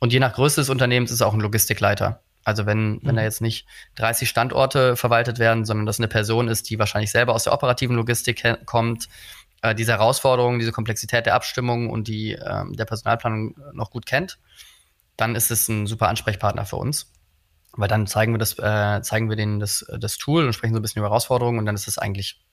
Und je nach Größe des Unternehmens ist es auch ein Logistikleiter. Also wenn, wenn da mhm. jetzt nicht 30 Standorte verwaltet werden, sondern das eine Person ist, die wahrscheinlich selber aus der operativen Logistik kommt, äh, diese Herausforderungen, diese Komplexität der Abstimmung und die ähm, der Personalplanung noch gut kennt, dann ist es ein super Ansprechpartner für uns. Weil dann zeigen wir das, äh, zeigen wir denen das, das Tool und sprechen so ein bisschen über Herausforderungen und dann ist es eigentlich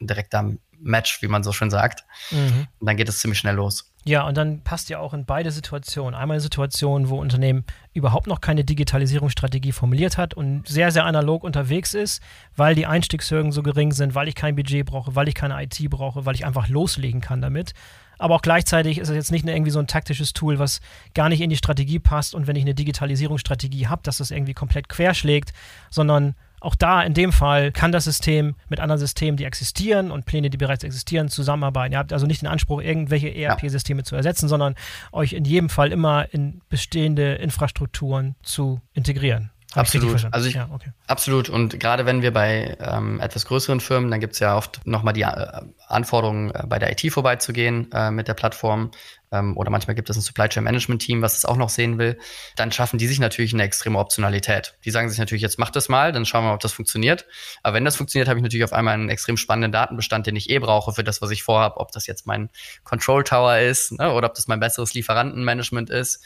direkter Match, wie man so schön sagt. Mhm. Und dann geht es ziemlich schnell los. Ja, und dann passt ja auch in beide Situationen. Einmal eine Situation, wo Unternehmen überhaupt noch keine Digitalisierungsstrategie formuliert hat und sehr, sehr analog unterwegs ist, weil die Einstiegshürden so gering sind, weil ich kein Budget brauche, weil ich keine IT brauche, weil ich einfach loslegen kann damit. Aber auch gleichzeitig ist es jetzt nicht irgendwie so ein taktisches Tool, was gar nicht in die Strategie passt und wenn ich eine Digitalisierungsstrategie habe, dass das irgendwie komplett querschlägt, sondern auch da in dem Fall kann das System mit anderen Systemen, die existieren und Pläne, die bereits existieren, zusammenarbeiten. Ihr habt also nicht den Anspruch, irgendwelche ERP-Systeme zu ersetzen, sondern euch in jedem Fall immer in bestehende Infrastrukturen zu integrieren. Absolut. Also ich, ja, okay. absolut. Und gerade wenn wir bei ähm, etwas größeren Firmen, dann gibt es ja oft nochmal die äh, Anforderungen, äh, bei der IT vorbeizugehen äh, mit der Plattform. Ähm, oder manchmal gibt es ein Supply Chain Management Team, was das auch noch sehen will. Dann schaffen die sich natürlich eine extreme Optionalität. Die sagen sich natürlich, jetzt mach das mal, dann schauen wir mal, ob das funktioniert. Aber wenn das funktioniert, habe ich natürlich auf einmal einen extrem spannenden Datenbestand, den ich eh brauche für das, was ich vorhabe. Ob das jetzt mein Control Tower ist ne, oder ob das mein besseres Lieferantenmanagement ist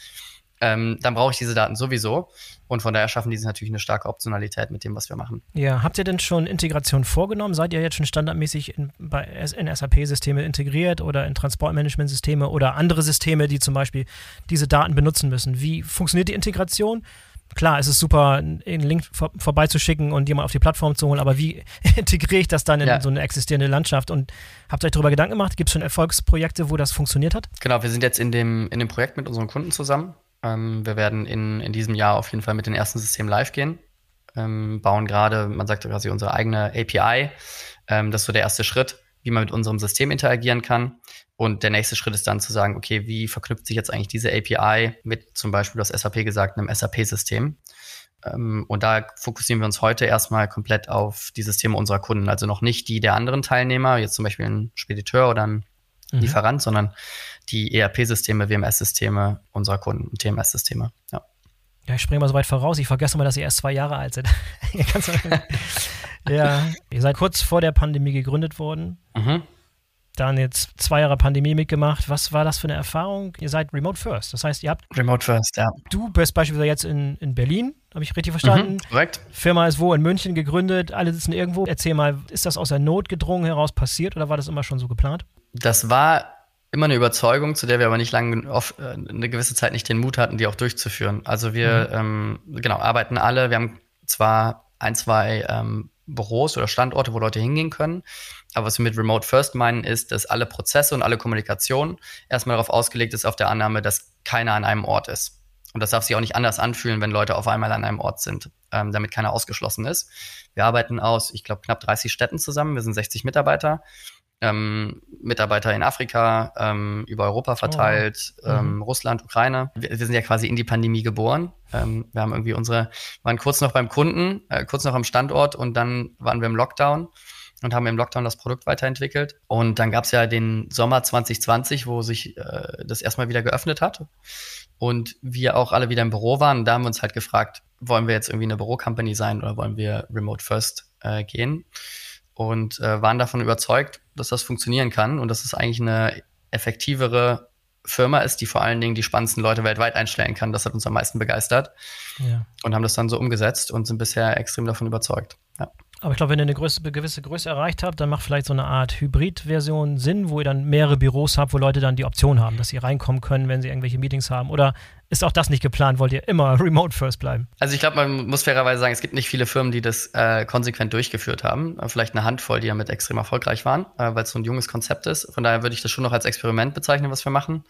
ähm, dann brauche ich diese Daten sowieso. Und von daher schaffen diese natürlich eine starke Optionalität mit dem, was wir machen. Ja, habt ihr denn schon Integration vorgenommen? Seid ihr jetzt schon standardmäßig in, bei, in SAP-Systeme integriert oder in Transportmanagement-Systeme oder andere Systeme, die zum Beispiel diese Daten benutzen müssen? Wie funktioniert die Integration? Klar, es ist super, einen Link vor, vorbeizuschicken und jemand auf die Plattform zu holen, aber wie integriere ich das dann in ja. so eine existierende Landschaft? Und habt ihr euch darüber Gedanken gemacht? Gibt es schon Erfolgsprojekte, wo das funktioniert hat? Genau, wir sind jetzt in dem, in dem Projekt mit unseren Kunden zusammen. Ähm, wir werden in, in diesem Jahr auf jeden Fall mit den ersten Systemen live gehen. Ähm, bauen gerade, man sagt quasi unsere eigene API. Ähm, das ist so der erste Schritt, wie man mit unserem System interagieren kann. Und der nächste Schritt ist dann zu sagen, okay, wie verknüpft sich jetzt eigentlich diese API mit zum Beispiel, das SAP gesagt, einem SAP-System? Ähm, und da fokussieren wir uns heute erstmal komplett auf die Systeme unserer Kunden, also noch nicht die der anderen Teilnehmer, jetzt zum Beispiel ein Spediteur oder ein mhm. Lieferant, sondern die ERP-Systeme, WMS-Systeme unserer Kunden, TMS-Systeme. Ja. Ja, ich springe mal so weit voraus. Ich vergesse mal, dass ihr erst zwei Jahre alt seid. ja, ihr seid kurz vor der Pandemie gegründet worden. Mhm. Dann jetzt zwei Jahre Pandemie mitgemacht. Was war das für eine Erfahrung? Ihr seid Remote First. Das heißt, ihr habt. Remote First, ja. Du bist beispielsweise jetzt in, in Berlin, habe ich richtig verstanden? Mhm, korrekt. Firma ist wo? In München gegründet. Alle sitzen irgendwo. Erzähl mal, ist das aus der Not gedrungen heraus passiert oder war das immer schon so geplant? Das war immer eine Überzeugung, zu der wir aber nicht lange oft, äh, eine gewisse Zeit nicht den Mut hatten, die auch durchzuführen. Also wir mhm. ähm, genau arbeiten alle. Wir haben zwar ein, zwei ähm, Büros oder Standorte, wo Leute hingehen können. Aber was wir mit Remote First meinen, ist, dass alle Prozesse und alle Kommunikation erstmal darauf ausgelegt ist, auf der Annahme, dass keiner an einem Ort ist. Und das darf sich auch nicht anders anfühlen, wenn Leute auf einmal an einem Ort sind, ähm, damit keiner ausgeschlossen ist. Wir arbeiten aus, ich glaube, knapp 30 Städten zusammen. Wir sind 60 Mitarbeiter ähm, Mitarbeiter in Afrika, ähm, über Europa verteilt, oh. ähm, mhm. Russland, Ukraine. Wir, wir, sind ja quasi in die Pandemie geboren. Ähm, wir haben irgendwie unsere, waren kurz noch beim Kunden, äh, kurz noch am Standort und dann waren wir im Lockdown und haben im Lockdown das Produkt weiterentwickelt. Und dann gab es ja den Sommer 2020, wo sich äh, das erstmal wieder geöffnet hat. Und wir auch alle wieder im Büro waren. Und da haben wir uns halt gefragt, wollen wir jetzt irgendwie eine Bürocompany sein oder wollen wir Remote First äh, gehen? Und äh, waren davon überzeugt, dass das funktionieren kann und dass es eigentlich eine effektivere Firma ist, die vor allen Dingen die spannendsten Leute weltweit einstellen kann. Das hat uns am meisten begeistert ja. und haben das dann so umgesetzt und sind bisher extrem davon überzeugt. Ja. Aber ich glaube, wenn ihr eine, Größe, gewisse Größe erreicht habt, dann macht vielleicht so eine Art Hybrid-Version Sinn, wo ihr dann mehrere Büros habt, wo Leute dann die Option haben, dass sie reinkommen können, wenn sie irgendwelche Meetings haben. Oder ist auch das nicht geplant? Wollt ihr immer remote first bleiben? Also ich glaube, man muss fairerweise sagen, es gibt nicht viele Firmen, die das äh, konsequent durchgeführt haben. Äh, vielleicht eine Handvoll, die damit extrem erfolgreich waren, äh, weil es so ein junges Konzept ist. Von daher würde ich das schon noch als Experiment bezeichnen, was wir machen.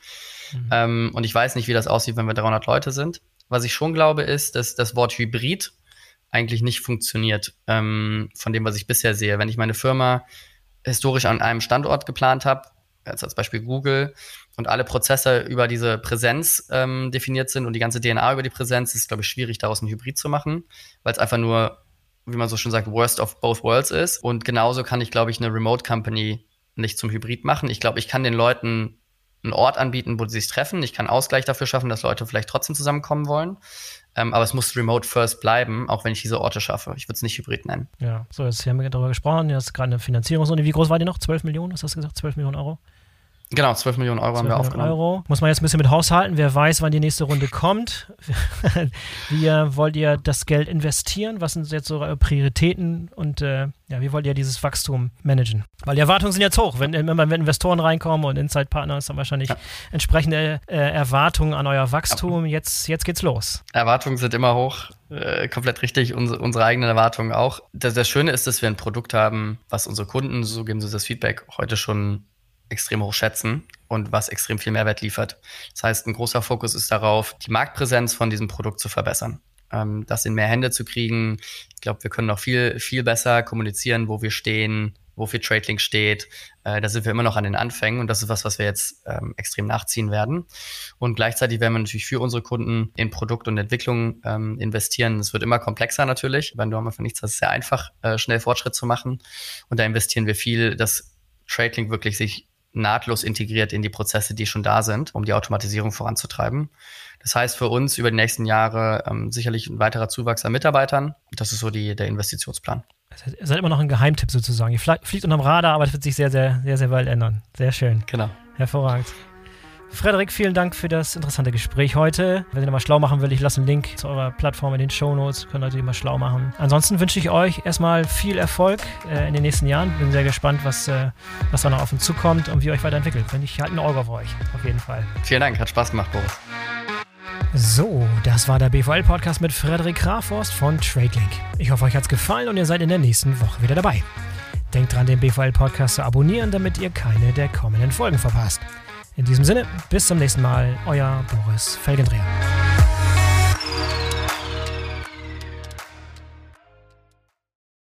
Mhm. Ähm, und ich weiß nicht, wie das aussieht, wenn wir 300 Leute sind. Was ich schon glaube, ist, dass das Wort Hybrid eigentlich nicht funktioniert, ähm, von dem, was ich bisher sehe. Wenn ich meine Firma historisch an einem Standort geplant habe, jetzt als Beispiel Google, und alle Prozesse über diese Präsenz ähm, definiert sind und die ganze DNA über die Präsenz, ist, glaube ich, schwierig, daraus ein Hybrid zu machen, weil es einfach nur, wie man so schon sagt, worst of both worlds ist. Und genauso kann ich, glaube ich, eine Remote Company nicht zum Hybrid machen. Ich glaube, ich kann den Leuten einen Ort anbieten, wo sie sich treffen. Ich kann Ausgleich dafür schaffen, dass Leute vielleicht trotzdem zusammenkommen wollen. Ähm, aber es muss remote first bleiben, auch wenn ich diese Orte schaffe. Ich würde es nicht Hybrid nennen. Ja, so, jetzt haben wir darüber gesprochen. Hast gerade eine Finanzierungsrunde. Wie groß war die noch? 12 Millionen, hast du gesagt? 12 Millionen Euro? Genau, 12 Millionen Euro 12 haben wir Millionen aufgenommen. Euro. Muss man jetzt ein bisschen mit haushalten. Wer weiß, wann die nächste Runde kommt. wie wollt ihr das Geld investieren? Was sind jetzt so eure Prioritäten und äh, ja, wie wollt ihr dieses Wachstum managen? Weil die Erwartungen sind jetzt hoch. Wenn, wenn, wenn Investoren reinkommen und Inside-Partner ist dann wahrscheinlich ja. entsprechende äh, Erwartungen an euer Wachstum. Jetzt, jetzt geht's los. Erwartungen sind immer hoch. Äh, komplett richtig, unsere, unsere eigenen Erwartungen auch. Das, das Schöne ist, dass wir ein Produkt haben, was unsere Kunden, so geben sie das Feedback, heute schon extrem hoch schätzen und was extrem viel Mehrwert liefert. Das heißt, ein großer Fokus ist darauf, die Marktpräsenz von diesem Produkt zu verbessern, ähm, das in mehr Hände zu kriegen. Ich glaube, wir können noch viel, viel besser kommunizieren, wo wir stehen, wofür TradeLink steht. Äh, da sind wir immer noch an den Anfängen und das ist was, was wir jetzt ähm, extrem nachziehen werden. Und gleichzeitig werden wir natürlich für unsere Kunden in Produkt und Entwicklung ähm, investieren. Es wird immer komplexer natürlich. Wenn du am Anfang nichts hast, ist sehr einfach, äh, schnell Fortschritt zu machen. Und da investieren wir viel, dass TradeLink wirklich sich nahtlos integriert in die Prozesse, die schon da sind, um die Automatisierung voranzutreiben. Das heißt für uns über die nächsten Jahre ähm, sicherlich ein weiterer Zuwachs an Mitarbeitern. Das ist so die, der Investitionsplan. Ihr seid immer noch ein Geheimtipp sozusagen. Ihr fliegt unterm Radar, aber das wird sich sehr, sehr, sehr, sehr bald ändern. Sehr schön. Genau. Hervorragend. Frederik, vielen Dank für das interessante Gespräch heute. Wenn ihr mal schlau machen will, ich lasse einen Link zu eurer Plattform in den Show Notes. Könnt ihr natürlich mal schlau machen. Ansonsten wünsche ich euch erstmal viel Erfolg äh, in den nächsten Jahren. Bin sehr gespannt, was, äh, was da noch auf uns zukommt und wie ihr euch weiterentwickelt. Wenn ich halte ein Auge auf euch. Auf jeden Fall. Vielen Dank. Hat Spaß gemacht, Boris. So, das war der BVL-Podcast mit Frederik Kraforst von TradeLink. Ich hoffe, euch hat es gefallen und ihr seid in der nächsten Woche wieder dabei. Denkt dran, den BVL-Podcast zu abonnieren, damit ihr keine der kommenden Folgen verpasst. In diesem Sinne, bis zum nächsten Mal, euer Boris Felgendreher.